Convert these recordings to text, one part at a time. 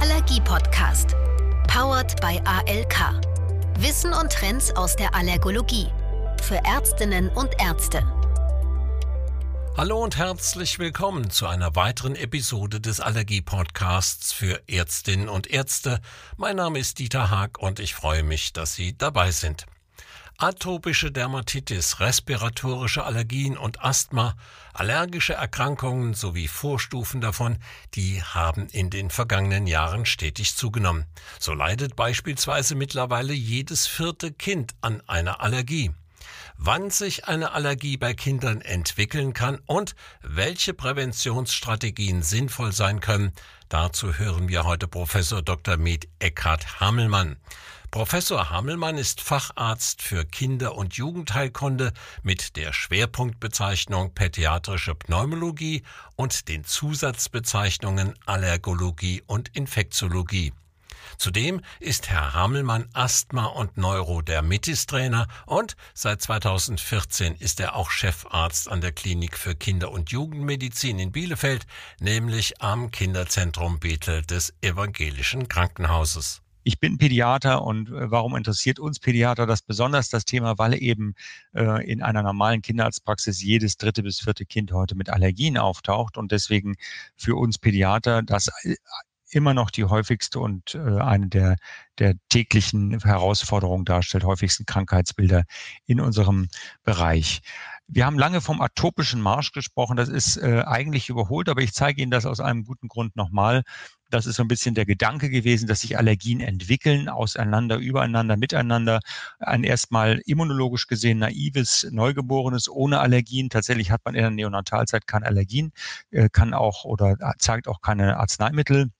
Allergie-Podcast. Powered by ALK. Wissen und Trends aus der Allergologie. Für Ärztinnen und Ärzte. Hallo und herzlich willkommen zu einer weiteren Episode des Allergie-Podcasts für Ärztinnen und Ärzte. Mein Name ist Dieter Haag und ich freue mich, dass Sie dabei sind. Atopische Dermatitis, respiratorische Allergien und Asthma, allergische Erkrankungen sowie Vorstufen davon, die haben in den vergangenen Jahren stetig zugenommen. So leidet beispielsweise mittlerweile jedes vierte Kind an einer Allergie. Wann sich eine Allergie bei Kindern entwickeln kann und welche Präventionsstrategien sinnvoll sein können, dazu hören wir heute Professor Dr. Med Eckhard Hammelmann. Professor Hammelmann ist Facharzt für Kinder- und Jugendheilkunde mit der Schwerpunktbezeichnung Pädiatrische Pneumologie und den Zusatzbezeichnungen Allergologie und Infektiologie. Zudem ist Herr Hammelmann Asthma- und Neurodermitis-Trainer und seit 2014 ist er auch Chefarzt an der Klinik für Kinder- und Jugendmedizin in Bielefeld, nämlich am Kinderzentrum Bethel des Evangelischen Krankenhauses. Ich bin Pädiater und äh, warum interessiert uns Pädiater das besonders? Das Thema, weil eben äh, in einer normalen Kinderarztpraxis jedes dritte bis vierte Kind heute mit Allergien auftaucht und deswegen für uns Pädiater das äh, immer noch die häufigste und äh, eine der, der täglichen Herausforderungen darstellt, häufigsten Krankheitsbilder in unserem Bereich. Wir haben lange vom atopischen Marsch gesprochen. Das ist äh, eigentlich überholt, aber ich zeige Ihnen das aus einem guten Grund nochmal. Das ist so ein bisschen der Gedanke gewesen, dass sich Allergien entwickeln, auseinander, übereinander, miteinander. Ein erstmal immunologisch gesehen naives Neugeborenes ohne Allergien. Tatsächlich hat man in der Neonatalzeit keine Allergien, äh, kann auch oder zeigt auch keine Arzneimittel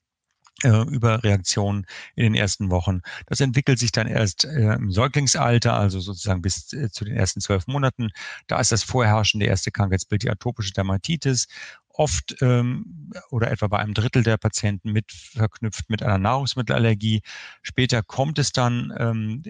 äh, Überreaktionen in den ersten Wochen. Das entwickelt sich dann erst äh, im Säuglingsalter, also sozusagen bis äh, zu den ersten zwölf Monaten. Da ist das vorherrschende erste Krankheitsbild die atopische Dermatitis oft ähm, oder etwa bei einem Drittel der Patienten mit verknüpft mit einer Nahrungsmittelallergie. Später kommt es dann ähm,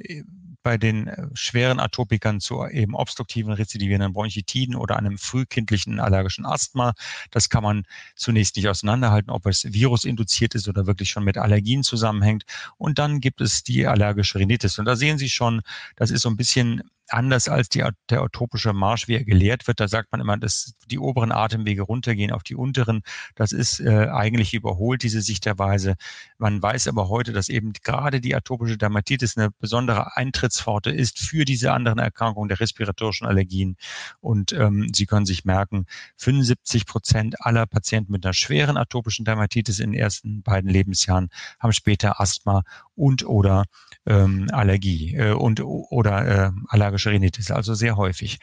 bei den äh, schweren Atopikern zu eben obstruktiven rezidivierenden Bronchitiden oder einem frühkindlichen allergischen Asthma. Das kann man zunächst nicht auseinanderhalten, ob es virusinduziert ist oder wirklich schon mit Allergien zusammenhängt. Und dann gibt es die allergische Rhinitis. Und da sehen Sie schon, das ist so ein bisschen anders als die, der utopische Marsch, wie er gelehrt wird. Da sagt man immer, dass die oberen Atemwege runtergehen auf die unteren. Das ist äh, eigentlich überholt, diese Sichterweise. Man weiß aber heute, dass eben gerade die atopische Dermatitis eine besondere Eintrittspforte ist für diese anderen Erkrankungen der respiratorischen Allergien. Und ähm, Sie können sich merken, 75 Prozent aller Patienten mit einer schweren atopischen Dermatitis in den ersten beiden Lebensjahren haben später Asthma und oder ähm, Allergie äh, und oder äh, allergische Rhinitis, also sehr häufig.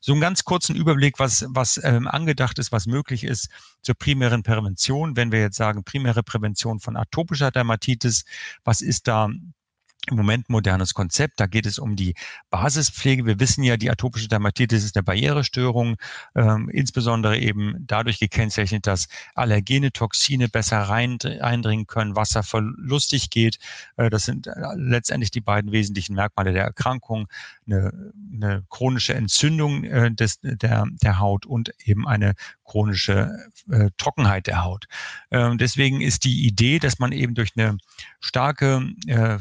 So einen ganz kurzen Überblick, was, was ähm, angedacht ist, was möglich ist zur primären Prävention. Wenn wir jetzt sagen, primäre Prävention von atopischer Dermatitis, was ist da im Moment modernes Konzept. Da geht es um die Basispflege. Wir wissen ja, die atopische Dermatitis ist eine Barrierestörung, ähm, insbesondere eben dadurch gekennzeichnet, dass Allergene, Toxine besser rein, eindringen können, Wasser verlustig geht. Äh, das sind äh, letztendlich die beiden wesentlichen Merkmale der Erkrankung. Eine, eine chronische Entzündung äh, des, der, der Haut und eben eine chronische äh, Trockenheit der Haut. Ähm, deswegen ist die Idee, dass man eben durch eine starke äh,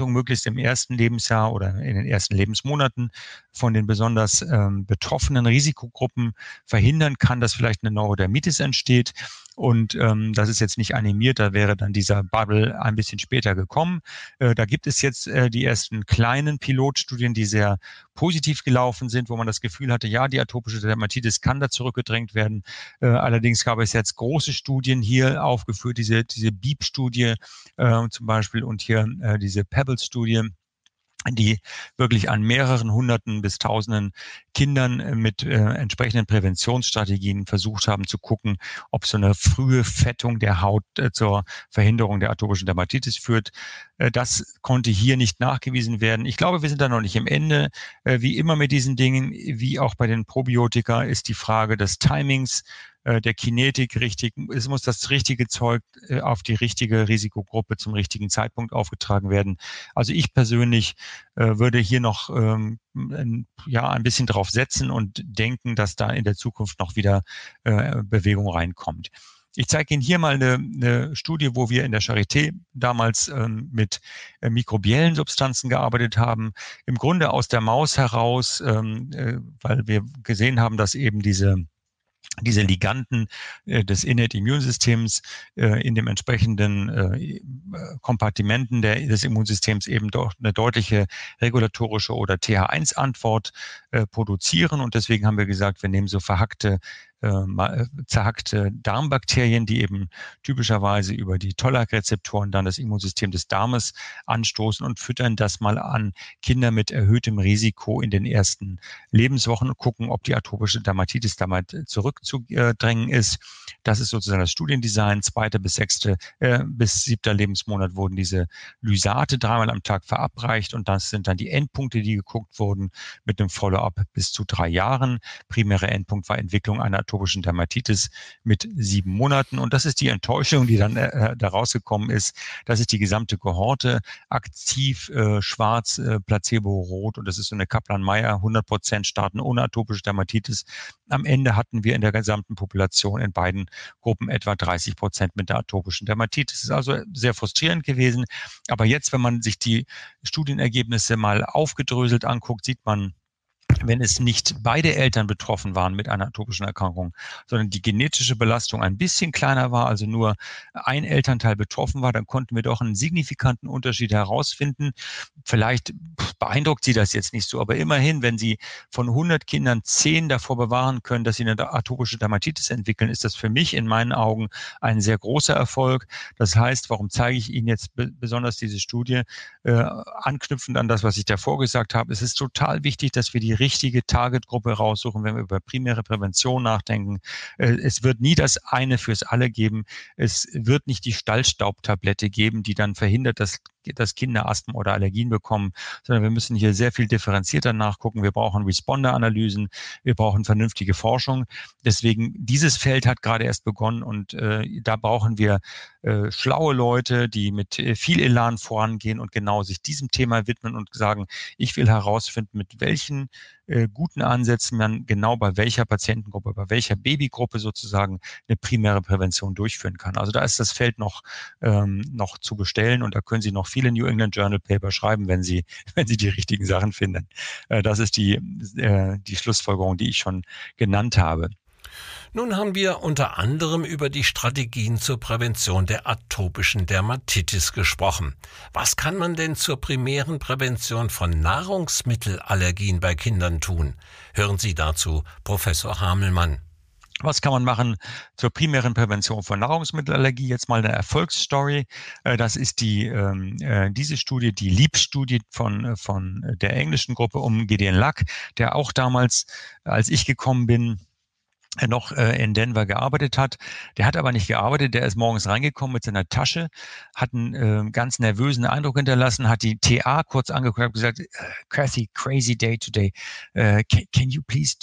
Rückfettung möglichst im ersten Lebensjahr oder in den ersten Lebensmonaten von den besonders ähm, betroffenen Risikogruppen verhindern kann, dass vielleicht eine Neurodermitis entsteht. Und ähm, das ist jetzt nicht animiert, da wäre dann dieser Bubble ein bisschen später gekommen. Äh, da gibt es jetzt äh, die ersten kleinen Pilotstudien, die sehr positiv gelaufen sind, wo man das Gefühl hatte, ja, die atopische Dermatitis kann da zurückgedrängt werden. Äh, allerdings gab es jetzt große Studien hier aufgeführt, diese, diese Beep-Studie äh, zum Beispiel und hier äh, diese Pebbles-Studie die wirklich an mehreren Hunderten bis Tausenden Kindern äh, mit äh, entsprechenden Präventionsstrategien versucht haben zu gucken, ob so eine frühe Fettung der Haut äh, zur Verhinderung der atopischen Dermatitis führt. Äh, das konnte hier nicht nachgewiesen werden. Ich glaube, wir sind da noch nicht im Ende. Äh, wie immer mit diesen Dingen, wie auch bei den Probiotika, ist die Frage des Timings äh, der Kinetik richtig, es muss das richtige Zeug äh, auf die richtige Risikogruppe zum richtigen Zeitpunkt aufgetragen werden. Also ich persönlich äh, würde hier noch ähm, ja ein bisschen drauf setzen und denken, dass da in der Zukunft noch wieder Bewegung reinkommt. Ich zeige Ihnen hier mal eine, eine Studie, wo wir in der Charité damals ähm, mit mikrobiellen Substanzen gearbeitet haben. Im Grunde aus der Maus heraus, ähm, äh, weil wir gesehen haben, dass eben diese diese Liganden äh, des Innate Immunsystems äh, in dem entsprechenden äh, Kompartimenten der, des Immunsystems eben doch eine deutliche regulatorische oder TH1-Antwort äh, produzieren. Und deswegen haben wir gesagt, wir nehmen so verhackte äh, äh, zerhackte Darmbakterien, die eben typischerweise über die Tollak-Rezeptoren dann das Immunsystem des Darmes anstoßen und füttern das mal an Kinder mit erhöhtem Risiko in den ersten Lebenswochen und gucken, ob die atopische Dermatitis damit zurückzudrängen ist. Das ist sozusagen das Studiendesign. Zweite bis sechste äh, bis siebter Lebensmonat wurden diese Lysate dreimal am Tag verabreicht und das sind dann die Endpunkte, die geguckt wurden mit einem Follow-up bis zu drei Jahren. Primäre Endpunkt war Entwicklung einer atopischen Dermatitis mit sieben Monaten. Und das ist die Enttäuschung, die dann äh, da rausgekommen ist. Das ist die gesamte Kohorte aktiv äh, schwarz, äh, Placebo rot. Und das ist so eine Kaplan-Meier, 100 Prozent starten ohne atopische Dermatitis. Am Ende hatten wir in der gesamten Population in beiden Gruppen etwa 30 Prozent mit der atopischen Dermatitis. Das ist also sehr frustrierend gewesen. Aber jetzt, wenn man sich die Studienergebnisse mal aufgedröselt anguckt, sieht man, wenn es nicht beide Eltern betroffen waren mit einer atopischen Erkrankung, sondern die genetische Belastung ein bisschen kleiner war, also nur ein Elternteil betroffen war, dann konnten wir doch einen signifikanten Unterschied herausfinden. Vielleicht beeindruckt Sie das jetzt nicht so, aber immerhin, wenn Sie von 100 Kindern 10 davor bewahren können, dass sie eine atopische Dermatitis entwickeln, ist das für mich in meinen Augen ein sehr großer Erfolg. Das heißt, warum zeige ich Ihnen jetzt besonders diese Studie? Äh, anknüpfend an das, was ich davor gesagt habe, es ist total wichtig, dass wir die richtige Targetgruppe raussuchen, wenn wir über primäre Prävention nachdenken. Äh, es wird nie das eine fürs alle geben. Es wird nicht die Stallstaubtablette geben, die dann verhindert, dass dass Kinder Asthma oder Allergien bekommen, sondern wir müssen hier sehr viel differenzierter nachgucken. Wir brauchen Responder-Analysen, wir brauchen vernünftige Forschung. Deswegen, dieses Feld hat gerade erst begonnen und äh, da brauchen wir äh, schlaue Leute, die mit äh, viel Elan vorangehen und genau sich diesem Thema widmen und sagen, ich will herausfinden, mit welchen äh, guten Ansätzen man genau bei welcher Patientengruppe, bei welcher Babygruppe sozusagen eine primäre Prävention durchführen kann. Also da ist das Feld noch, ähm, noch zu bestellen und da können Sie noch viele New England Journal Paper schreiben, wenn Sie, wenn Sie die richtigen Sachen finden. Äh, das ist die, äh, die Schlussfolgerung, die ich schon genannt habe. Nun haben wir unter anderem über die Strategien zur Prävention der atopischen Dermatitis gesprochen. Was kann man denn zur primären Prävention von Nahrungsmittelallergien bei Kindern tun? Hören Sie dazu Professor Hamelmann. Was kann man machen zur primären Prävention von Nahrungsmittelallergie? Jetzt mal eine Erfolgsstory. Äh, das ist die, ähm, äh, diese Studie, die LEAP-Studie von, von der englischen Gruppe um Gideon Luck, der auch damals, als ich gekommen bin, noch äh, in Denver gearbeitet hat. Der hat aber nicht gearbeitet, der ist morgens reingekommen mit seiner Tasche, hat einen äh, ganz nervösen Eindruck hinterlassen, hat die TA kurz angeguckt und gesagt, Kathy, crazy day today. Uh, can, can, you please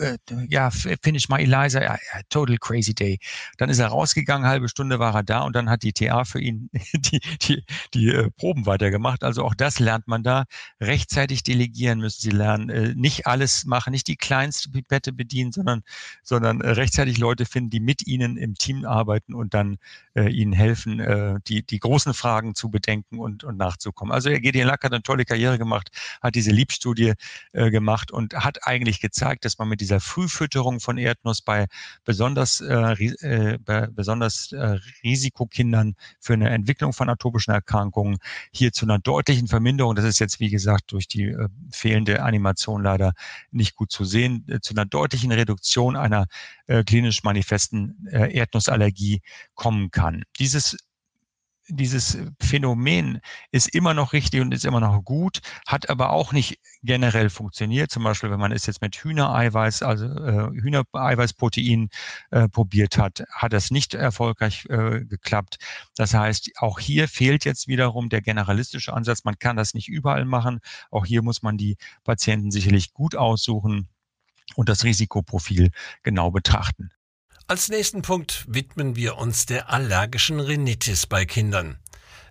uh, yeah, finish my Eliza? Yeah, total crazy day. Dann ist er rausgegangen, halbe Stunde war er da und dann hat die TA für ihn die, die, die äh, Proben weitergemacht. Also auch das lernt man da. Rechtzeitig delegieren müssen sie lernen. Äh, nicht alles machen, nicht die kleinste Pipette bedienen, sondern sondern äh, rechtzeitig Leute finden, die mit ihnen im Team arbeiten und dann äh, ihnen helfen, äh, die, die großen Fragen zu bedenken und, und nachzukommen. Also Gideon Lack hat eine tolle Karriere gemacht, hat diese Liebstudie äh, gemacht und hat eigentlich gezeigt, dass man mit dieser Frühfütterung von Erdnuss bei besonders, äh, äh, bei besonders äh, Risikokindern für eine Entwicklung von atopischen Erkrankungen hier zu einer deutlichen Verminderung, das ist jetzt wie gesagt durch die äh, fehlende Animation leider nicht gut zu sehen, äh, zu einer deutlichen Reduktion einer äh, klinisch manifesten äh, Erdnussallergie kommen kann. Dieses dieses Phänomen ist immer noch richtig und ist immer noch gut, hat aber auch nicht generell funktioniert. Zum Beispiel, wenn man es jetzt mit Hühnereiweiß, also äh, Hühnereiweißprotein äh, probiert hat, hat das nicht erfolgreich äh, geklappt. Das heißt, auch hier fehlt jetzt wiederum der generalistische Ansatz. Man kann das nicht überall machen. Auch hier muss man die Patienten sicherlich gut aussuchen und das Risikoprofil genau betrachten. Als nächsten Punkt widmen wir uns der allergischen Rhinitis bei Kindern.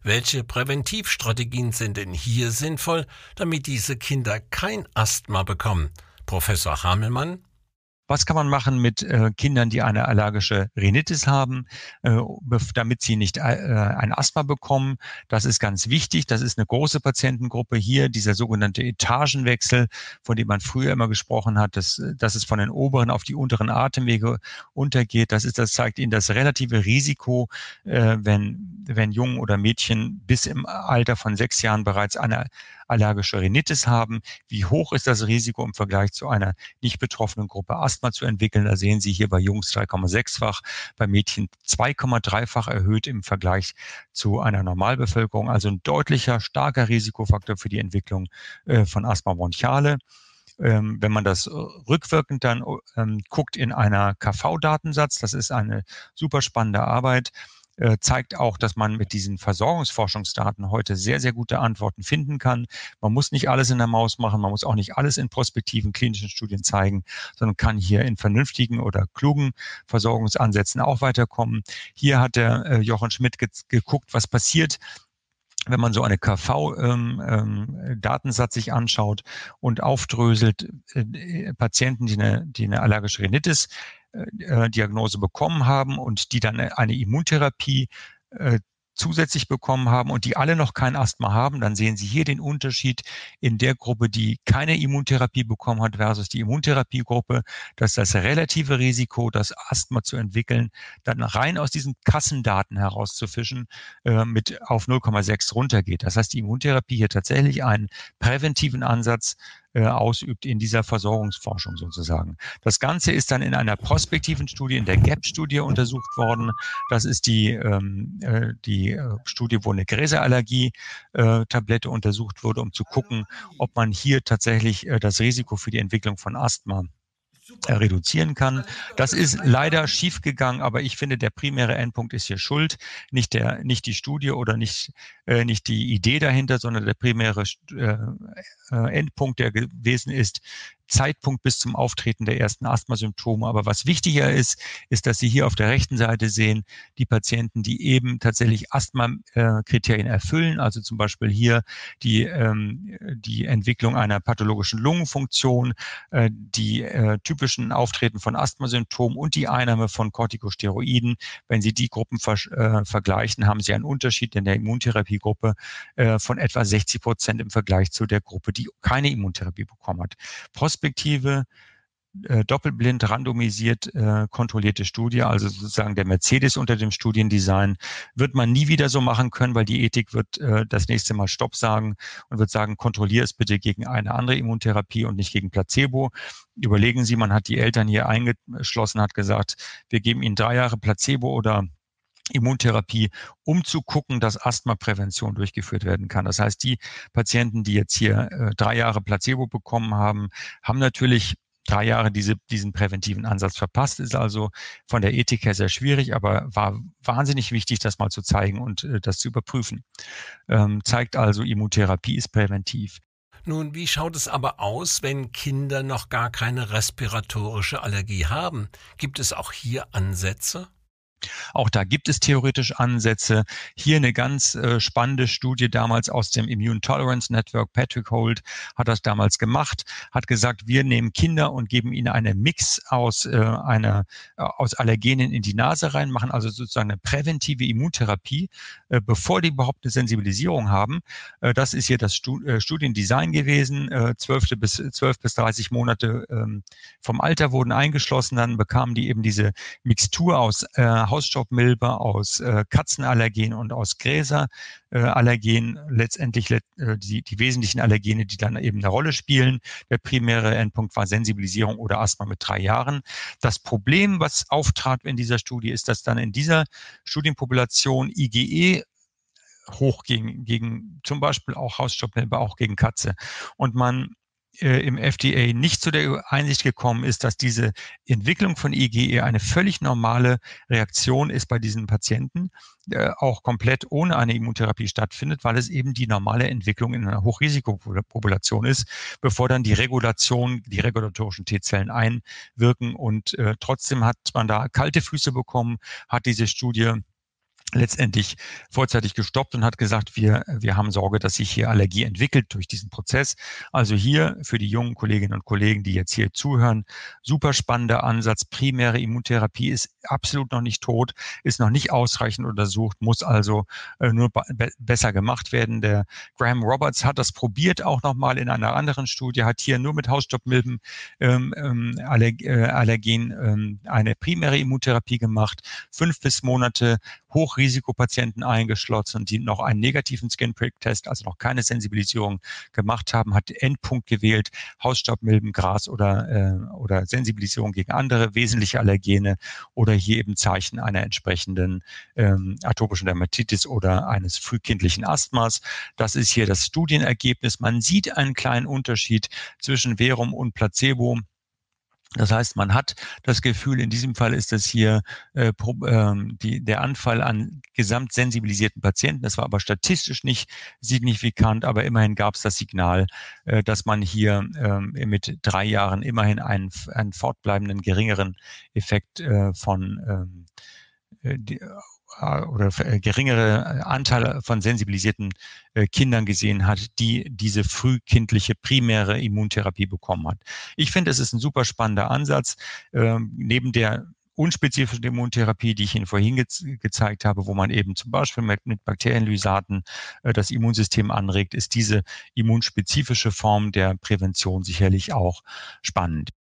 Welche Präventivstrategien sind denn hier sinnvoll, damit diese Kinder kein Asthma bekommen? Professor Hamelmann Was kann man machen mit äh, Kindern, die eine allergische Rhinitis haben, äh, damit sie nicht äh, ein Asthma bekommen? Das ist ganz wichtig. Das ist eine große Patientengruppe hier, dieser sogenannte Etagenwechsel, von dem man früher immer gesprochen hat, dass, dass es von den oberen auf die unteren Atemwege untergeht. Das ist, das zeigt Ihnen das relative Risiko, äh, wenn, wenn Jungen oder Mädchen bis im Alter von sechs Jahren bereits eine allergische Rhinitis haben. Wie hoch ist das Risiko im Vergleich zu einer nicht betroffenen Gruppe Asthma zu entwickeln? Da sehen Sie hier bei Jungs 3,6-fach, bei Mädchen 2,3-fach erhöht im Vergleich zu einer Normalbevölkerung. Also ein deutlicher, starker Risikofaktor für die Entwicklung äh, von Asthma bronchiale ähm, wenn man das rückwirkend dann ähm, guckt in einer KV-Datensatz, das ist eine super spannende Arbeit, zeigt auch, dass man mit diesen Versorgungsforschungsdaten heute sehr, sehr gute Antworten finden kann. Man muss nicht alles in der Maus machen, man muss auch nicht alles in prospektiven klinischen Studien zeigen, sondern kann hier in vernünftigen oder klugen Versorgungsansätzen auch weiterkommen. Hier hat der äh, Jochen Schmidt ge geguckt, was passiert, wenn man so eine KV-Datensatz ähm, ähm, sich anschaut und aufdröselt, äh, Patienten, die eine, die eine allergische Rhinitis äh, Diagnose bekommen haben und die dann eine Immuntherapie äh, zusätzlich bekommen haben und die alle noch kein Asthma haben, dann sehen Sie hier den Unterschied in der Gruppe, die keine Immuntherapie bekommen hat versus die Immuntherapiegruppe, dass das relative Risiko, das Asthma zu entwickeln, dann rein aus diesen Kassendaten herauszufischen, äh, mit auf 0,6 runtergeht. Das heißt, die Immuntherapie hier tatsächlich einen präventiven Ansatz äh, ausübt in dieser Versorgungsforschung sozusagen. Das Ganze ist dann in einer prospektiven Studie, in der GAP-Studie untersucht worden. Das ist die, ähm, äh, die äh, Studie, wo eine Gräserallergie-Tablette äh, untersucht wurde, um zu gucken, ob man hier tatsächlich äh, das Risiko für die Entwicklung von Asthma reduzieren kann. Das ist leider schiefgegangen, aber ich finde, der primäre Endpunkt ist hier schuld, nicht der, nicht die Studie oder nicht, äh, nicht die Idee dahinter, sondern der primäre äh, äh Endpunkt, der gewesen ist, Zeitpunkt bis zum Auftreten der ersten Asthmasymptome. Aber was wichtiger ist, ist, dass Sie hier auf der rechten Seite sehen, die Patienten, die eben tatsächlich Asthma-Kriterien erfüllen, also zum Beispiel hier die, ähm, die Entwicklung einer pathologischen Lungenfunktion, äh, die äh, typischen Auftreten von Asthmasymptomen und die Einnahme von Corticosteroiden. Wenn Sie die Gruppen äh, vergleichen, haben Sie einen Unterschied in der Immuntherapiegruppe äh, von etwa 60 Prozent im Vergleich zu der Gruppe, die keine Immuntherapie bekommen hat. Post prospektive, äh, doppelblind randomisiert äh, kontrollierte Studie, also sozusagen der Mercedes unter dem Studiendesign, wird man nie wieder so machen können, weil die Ethik wird äh, das nächste Mal Stopp sagen und wird sagen, kontrollier es bitte gegen eine andere Immuntherapie und nicht gegen Placebo. Überlegen Sie, man hat die Eltern hier eingeschlossen, hat gesagt, wir geben ihnen drei Jahre Placebo oder Immuntherapie, um zu gucken, dass Asthmaprävention durchgeführt werden kann. Das heißt, die Patienten, die jetzt hier äh, drei Jahre Placebo bekommen haben, haben natürlich drei Jahre diese, diesen präventiven Ansatz verpasst. Ist also von der Ethik her sehr schwierig, aber war wahnsinnig wichtig, das mal zu zeigen und äh, das zu überprüfen. Ähm, zeigt also, Immuntherapie ist präventiv. Nun, wie schaut es aber aus, wenn Kinder noch gar keine respiratorische Allergie haben? Gibt es auch hier Ansätze? Auch da gibt es theoretisch Ansätze. Hier eine ganz äh, spannende Studie damals aus dem Immune Tolerance Network. Patrick Holt hat das damals gemacht, hat gesagt, wir nehmen Kinder und geben ihnen einen Mix aus äh, einer äh, aus Allergenen in die Nase rein, machen also sozusagen eine präventive Immuntherapie, äh, bevor die überhaupt eine Sensibilisierung haben. Äh, das ist hier das Stu äh, Studiendesign gewesen. Äh, 12 bis 12 bis 30 Monate ähm, vom Alter wurden eingeschlossen, dann bekamen die eben diese Mixtur aus äh, Hausstaubmilbe, aus äh, Katzenallergen und aus Gräserallergen, äh, letztendlich äh, die, die wesentlichen Allergene, die dann eben eine Rolle spielen. Der primäre Endpunkt war Sensibilisierung oder Asthma mit drei Jahren. Das Problem, was auftrat in dieser Studie, ist, dass dann in dieser Studienpopulation IgE hoch gegen, gegen zum Beispiel auch Hausstaubmilbe, auch gegen Katze. Und man im FDA nicht zu der Einsicht gekommen ist, dass diese Entwicklung von IgE eine völlig normale Reaktion ist bei diesen Patienten, äh, auch komplett ohne eine Immuntherapie stattfindet, weil es eben die normale Entwicklung in einer Hochrisikopopulation ist, bevor dann die Regulation, die regulatorischen T-Zellen einwirken. Und äh, trotzdem hat man da kalte Füße bekommen, hat diese Studie letztendlich vorzeitig gestoppt und hat gesagt, wir, wir haben Sorge, dass sich hier Allergie entwickelt durch diesen Prozess. Also hier für die jungen Kolleginnen und Kollegen, die jetzt hier zuhören, super spannender Ansatz. Primäre Immuntherapie ist absolut noch nicht tot, ist noch nicht ausreichend untersucht, muss also äh, nur be besser gemacht werden. Der Graham Roberts hat das probiert, auch nochmal in einer anderen Studie, hat hier nur mit Hausstoppmilben ähm, ähm, Allerg äh, Allergen ähm, eine primäre Immuntherapie gemacht, fünf bis Monate Hochrisikopatienten eingeschlossen, die noch einen negativen Skin-Prick-Test, also noch keine Sensibilisierung gemacht haben, hat Endpunkt gewählt, Hausstaubmilben, Gras oder, äh, oder Sensibilisierung gegen andere wesentliche Allergene oder hier eben Zeichen einer entsprechenden ähm, atopischen Dermatitis oder eines frühkindlichen Asthmas. Das ist hier das Studienergebnis. Man sieht einen kleinen Unterschied zwischen Verum und Placebo. Das heißt, man hat das Gefühl, in diesem Fall ist das hier äh, ähm, die, der Anfall an gesamtsensibilisierten Patienten. Das war aber statistisch nicht signifikant, aber immerhin gab es das Signal, äh, dass man hier äh, mit drei Jahren immerhin einen, einen fortbleibenden geringeren Effekt äh, von ähm, äh, die, äh, oder äh, geringere äh, Anteile von sensibilisierten Kindern gesehen hat, die diese frühkindliche primäre Immuntherapie bekommen hat. Ich finde, es ist ein super spannender Ansatz. Ähm, neben der unspezifischen Immuntherapie, die ich Ihnen vorhin ge gezeigt habe, wo man eben zum Beispiel mit, mit Bakterienlysaten äh, das Immunsystem anregt, ist diese immunspezifische Form der Prävention sicherlich auch spannend.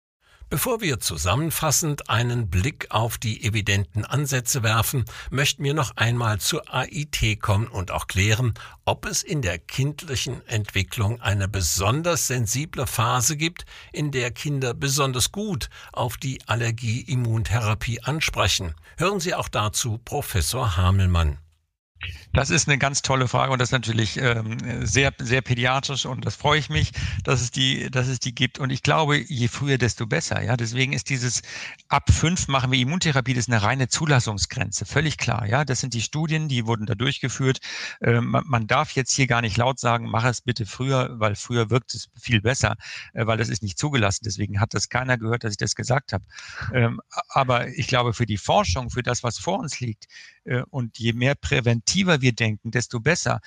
Bevor wir zusammenfassend einen Blick auf die evidenten Ansätze werfen, möchten wir noch einmal zur AIT kommen und auch klären, ob es in der kindlichen Entwicklung eine besonders sensible Phase gibt, in der Kinder besonders gut auf die Allergie-Immuntherapie ansprechen. Hören Sie auch dazu Professor Hamelmann. Das ist eine ganz tolle Frage und das ist natürlich ähm, sehr, sehr pädiatrisch und das freue ich mich, dass es die, dass es die gibt. Und ich glaube, je früher, desto besser. Ja, deswegen ist dieses ab fünf machen wir Immuntherapie, das ist eine reine Zulassungsgrenze, völlig klar. Ja, das sind die Studien, die wurden da durchgeführt. Ähm, man, man, darf jetzt hier gar nicht laut sagen, mach es bitte früher, weil früher wirkt es viel besser, äh, weil das ist nicht zugelassen. Deswegen hat das keiner gehört, dass ich das gesagt habe. Ähm, aber ich glaube, für die Forschung, für das, was vor uns liegt, und je mehr präventiver wir denken, desto besser.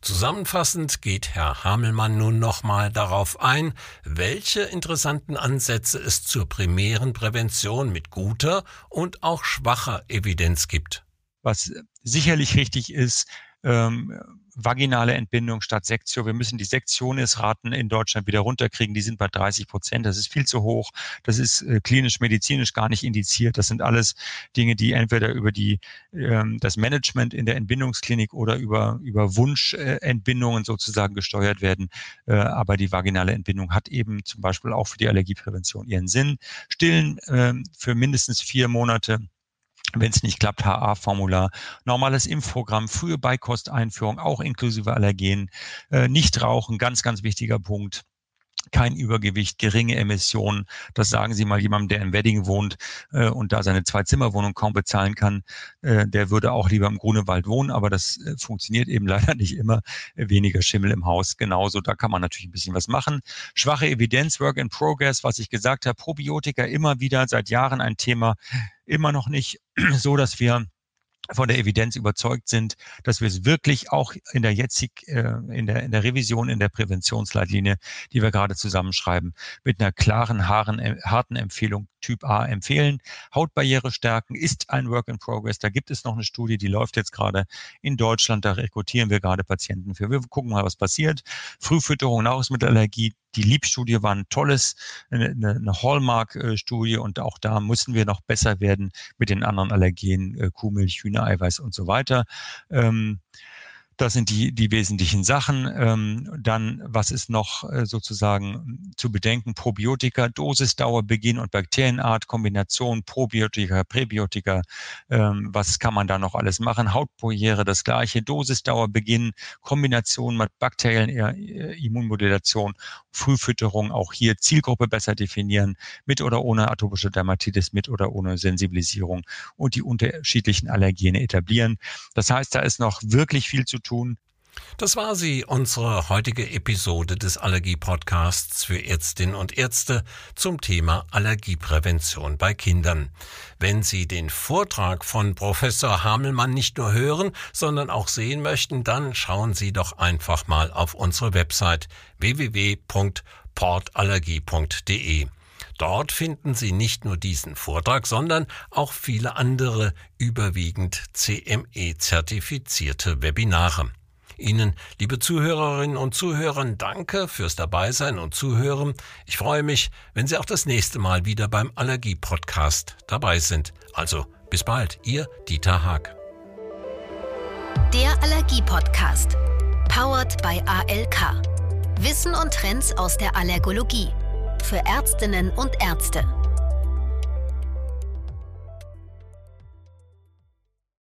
Zusammenfassend geht Herr Hamelmann nun nochmal darauf ein, welche interessanten Ansätze es zur primären Prävention mit guter und auch schwacher Evidenz gibt. Was sicherlich richtig ist, ähm, vaginale Entbindung statt Sektio. Wir müssen die Sektionisraten in Deutschland wieder runterkriegen. Die sind bei 30 Prozent. Das ist viel zu hoch. Das ist äh, klinisch, medizinisch gar nicht indiziert. Das sind alles Dinge, die entweder über die, ähm, das Management in der Entbindungsklinik oder über, über Wunschentbindungen äh, sozusagen gesteuert werden. Äh, aber die vaginale Entbindung hat eben zum Beispiel auch für die Allergieprävention ihren Sinn. Stillen äh, für mindestens vier Monate wenn es nicht klappt, HA-Formular, normales Impfprogramm, frühe Beikosteinführung, auch inklusive Allergen, äh, nicht rauchen, ganz, ganz wichtiger Punkt kein Übergewicht, geringe Emissionen. Das sagen Sie mal jemandem, der im Wedding wohnt äh, und da seine Zwei-Zimmer-Wohnung kaum bezahlen kann. Äh, der würde auch lieber im Grunewald wohnen, aber das äh, funktioniert eben leider nicht immer. Weniger Schimmel im Haus. Genauso, da kann man natürlich ein bisschen was machen. Schwache Evidenz, Work in Progress, was ich gesagt habe. Probiotika immer wieder seit Jahren ein Thema. Immer noch nicht so, dass wir von der Evidenz überzeugt sind, dass wir es wirklich auch in der jetzig, äh, in der, in der Revision, in der Präventionsleitlinie, die wir gerade zusammenschreiben, mit einer klaren, äh, harten Empfehlung Typ A empfehlen. Hautbarriere stärken ist ein Work in Progress. Da gibt es noch eine Studie, die läuft jetzt gerade in Deutschland. Da rekrutieren wir gerade Patienten für. Wir gucken mal, was passiert. Frühfütterung, Nahrungsmittelallergie. Die Liebstudie war ein tolles, eine, eine Hallmark-Studie und auch da müssen wir noch besser werden mit den anderen Allergenen, äh, Kuhmilch, Hühnereiweiß und so weiter. Ähm, das sind die, die wesentlichen Sachen. Ähm, dann, was ist noch äh, sozusagen zu bedenken? Probiotika, Dosisdauer, Beginn und Bakterienart, Kombination Probiotika, Präbiotika. Ähm, was kann man da noch alles machen? Hautbarriere, das gleiche. Dosisdauer, Beginn, Kombination mit bakteriellen äh, Immunmodulation, Frühfütterung, auch hier Zielgruppe besser definieren, mit oder ohne atopische Dermatitis, mit oder ohne Sensibilisierung und die unterschiedlichen Allergene etablieren. Das heißt, da ist noch wirklich viel zu tun tun. Das war sie, unsere heutige Episode des Allergie-Podcasts für Ärztinnen und Ärzte zum Thema Allergieprävention bei Kindern. Wenn Sie den Vortrag von Professor Hamelmann nicht nur hören, sondern auch sehen möchten, dann schauen Sie doch einfach mal auf unsere Website www.portallergie.de. Dort finden Sie nicht nur diesen Vortrag, sondern auch viele andere überwiegend CME-zertifizierte Webinare. Ihnen, liebe Zuhörerinnen und Zuhörer, danke fürs Dabeisein und Zuhören. Ich freue mich, wenn Sie auch das nächste Mal wieder beim Allergie-Podcast dabei sind. Also bis bald, Ihr Dieter Haag. Der Allergie-Podcast. Powered by ALK. Wissen und Trends aus der Allergologie. Für Ärztinnen und Ärzte.